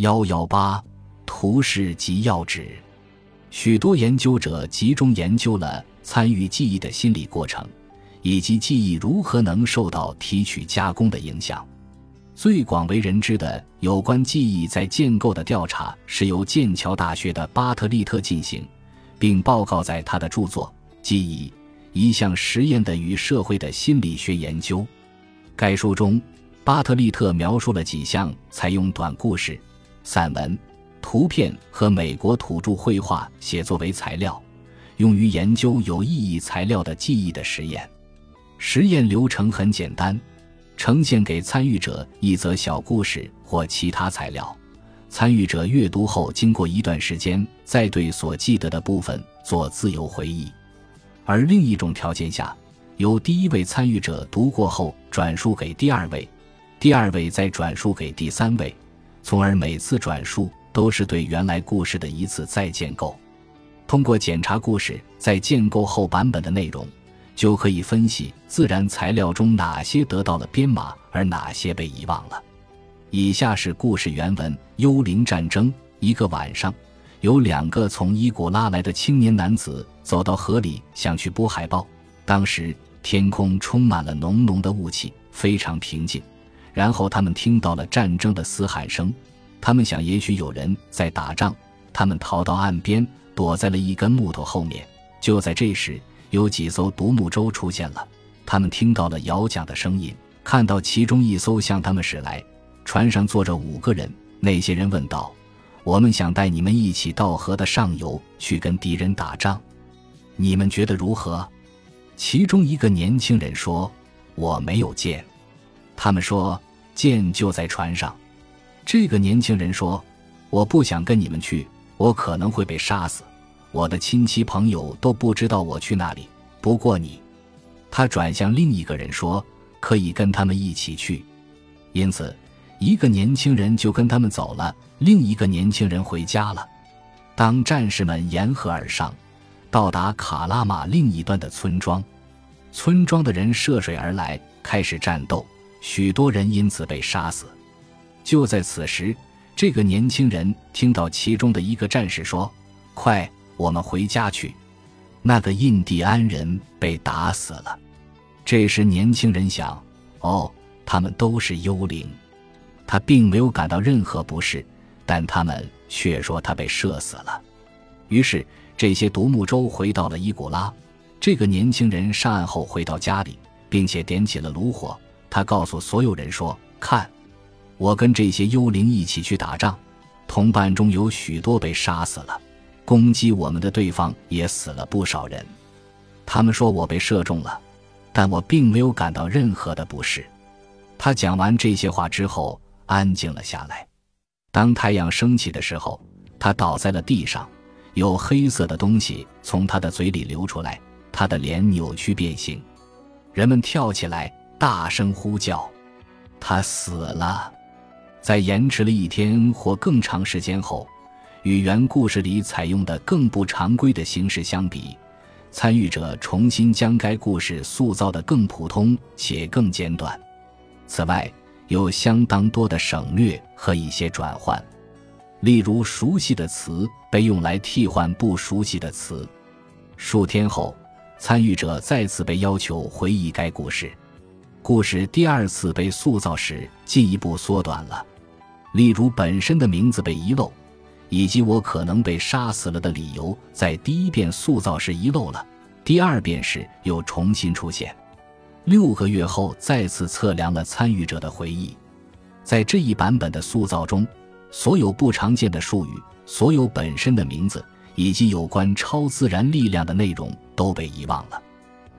幺幺八图示及要旨。许多研究者集中研究了参与记忆的心理过程，以及记忆如何能受到提取加工的影响。最广为人知的有关记忆在建构的调查，是由剑桥大学的巴特利特进行，并报告在他的著作《记忆：一项实验的与社会的心理学研究》。该书中，巴特利特描述了几项采用短故事、散文。图片和美国土著绘画写作为材料，用于研究有意义材料的记忆的实验。实验流程很简单，呈现给参与者一则小故事或其他材料，参与者阅读后，经过一段时间，再对所记得的部分做自由回忆。而另一种条件下，由第一位参与者读过后转述给第二位，第二位再转述给第三位，从而每次转述。都是对原来故事的一次再建构。通过检查故事在建构后版本的内容，就可以分析自然材料中哪些得到了编码，而哪些被遗忘了。以下是故事原文：幽灵战争。一个晚上，有两个从伊古拉来的青年男子走到河里，想去捕海豹。当时天空充满了浓浓的雾气，非常平静。然后他们听到了战争的嘶喊声。他们想，也许有人在打仗。他们逃到岸边，躲在了一根木头后面。就在这时，有几艘独木舟出现了。他们听到了摇桨的声音，看到其中一艘向他们驶来，船上坐着五个人。那些人问道：“我们想带你们一起到河的上游去跟敌人打仗，你们觉得如何？”其中一个年轻人说：“我没有剑。”他们说：“剑就在船上。”这个年轻人说：“我不想跟你们去，我可能会被杀死。我的亲戚朋友都不知道我去那里。不过你……”他转向另一个人说：“可以跟他们一起去。”因此，一个年轻人就跟他们走了，另一个年轻人回家了。当战士们沿河而上，到达卡拉马另一端的村庄，村庄的人涉水而来，开始战斗，许多人因此被杀死。就在此时，这个年轻人听到其中的一个战士说：“快，我们回家去。”那个印第安人被打死了。这时，年轻人想：“哦，他们都是幽灵。”他并没有感到任何不适，但他们却说他被射死了。于是，这些独木舟回到了伊古拉。这个年轻人上岸后回到家里，并且点起了炉火。他告诉所有人说：“看。”我跟这些幽灵一起去打仗，同伴中有许多被杀死了，攻击我们的对方也死了不少人。他们说我被射中了，但我并没有感到任何的不适。他讲完这些话之后，安静了下来。当太阳升起的时候，他倒在了地上，有黑色的东西从他的嘴里流出来，他的脸扭曲变形。人们跳起来，大声呼叫：“他死了！”在延迟了一天或更长时间后，与原故事里采用的更不常规的形式相比，参与者重新将该故事塑造得更普通且更简短。此外，有相当多的省略和一些转换，例如熟悉的词被用来替换不熟悉的词。数天后，参与者再次被要求回忆该故事，故事第二次被塑造时进一步缩短了。例如，本身的名字被遗漏，以及我可能被杀死了的理由，在第一遍塑造时遗漏了，第二遍时又重新出现。六个月后，再次测量了参与者的回忆，在这一版本的塑造中，所有不常见的术语、所有本身的名字以及有关超自然力量的内容都被遗忘了。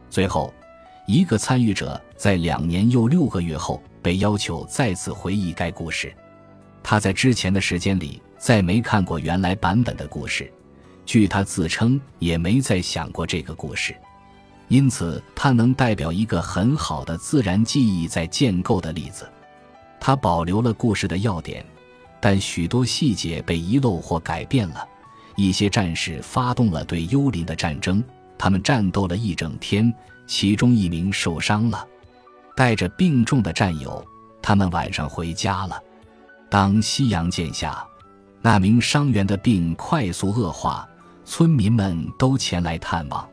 最后，一个参与者在两年又六个月后被要求再次回忆该故事。他在之前的时间里再没看过原来版本的故事，据他自称，也没再想过这个故事，因此他能代表一个很好的自然记忆在建构的例子。他保留了故事的要点，但许多细节被遗漏或改变了。一些战士发动了对幽灵的战争，他们战斗了一整天，其中一名受伤了，带着病重的战友，他们晚上回家了。当夕阳渐下，那名伤员的病快速恶化，村民们都前来探望。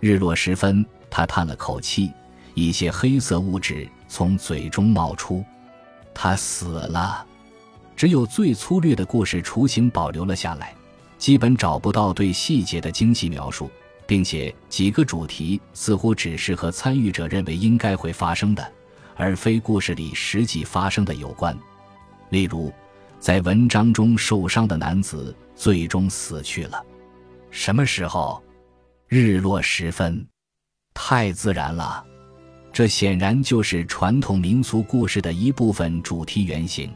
日落时分，他叹了口气，一些黑色物质从嘴中冒出。他死了。只有最粗略的故事雏形保留了下来，基本找不到对细节的精细描述，并且几个主题似乎只是和参与者认为应该会发生的，而非故事里实际发生的有关。例如，在文章中受伤的男子最终死去了，什么时候？日落时分。太自然了，这显然就是传统民俗故事的一部分主题原型。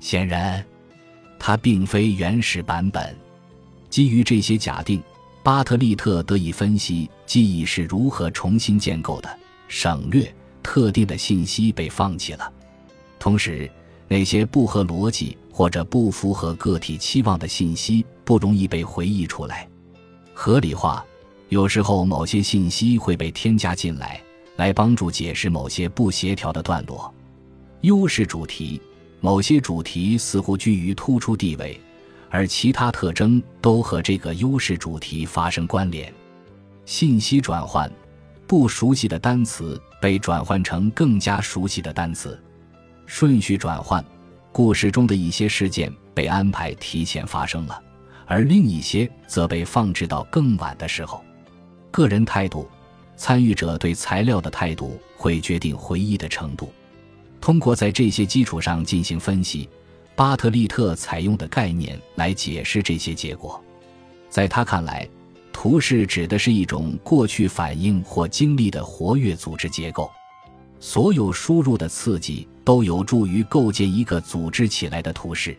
显然，它并非原始版本。基于这些假定，巴特利特得以分析记忆是如何重新建构的，省略特定的信息被放弃了。同时，那些不合逻辑或者不符合个体期望的信息不容易被回忆出来。合理化，有时候某些信息会被添加进来，来帮助解释某些不协调的段落。优势主题。某些主题似乎居于突出地位，而其他特征都和这个优势主题发生关联。信息转换，不熟悉的单词被转换成更加熟悉的单词。顺序转换，故事中的一些事件被安排提前发生了，而另一些则被放置到更晚的时候。个人态度，参与者对材料的态度会决定回忆的程度。通过在这些基础上进行分析，巴特利特采用的概念来解释这些结果。在他看来，图示指的是一种过去反应或经历的活跃组织结构。所有输入的刺激都有助于构建一个组织起来的图示。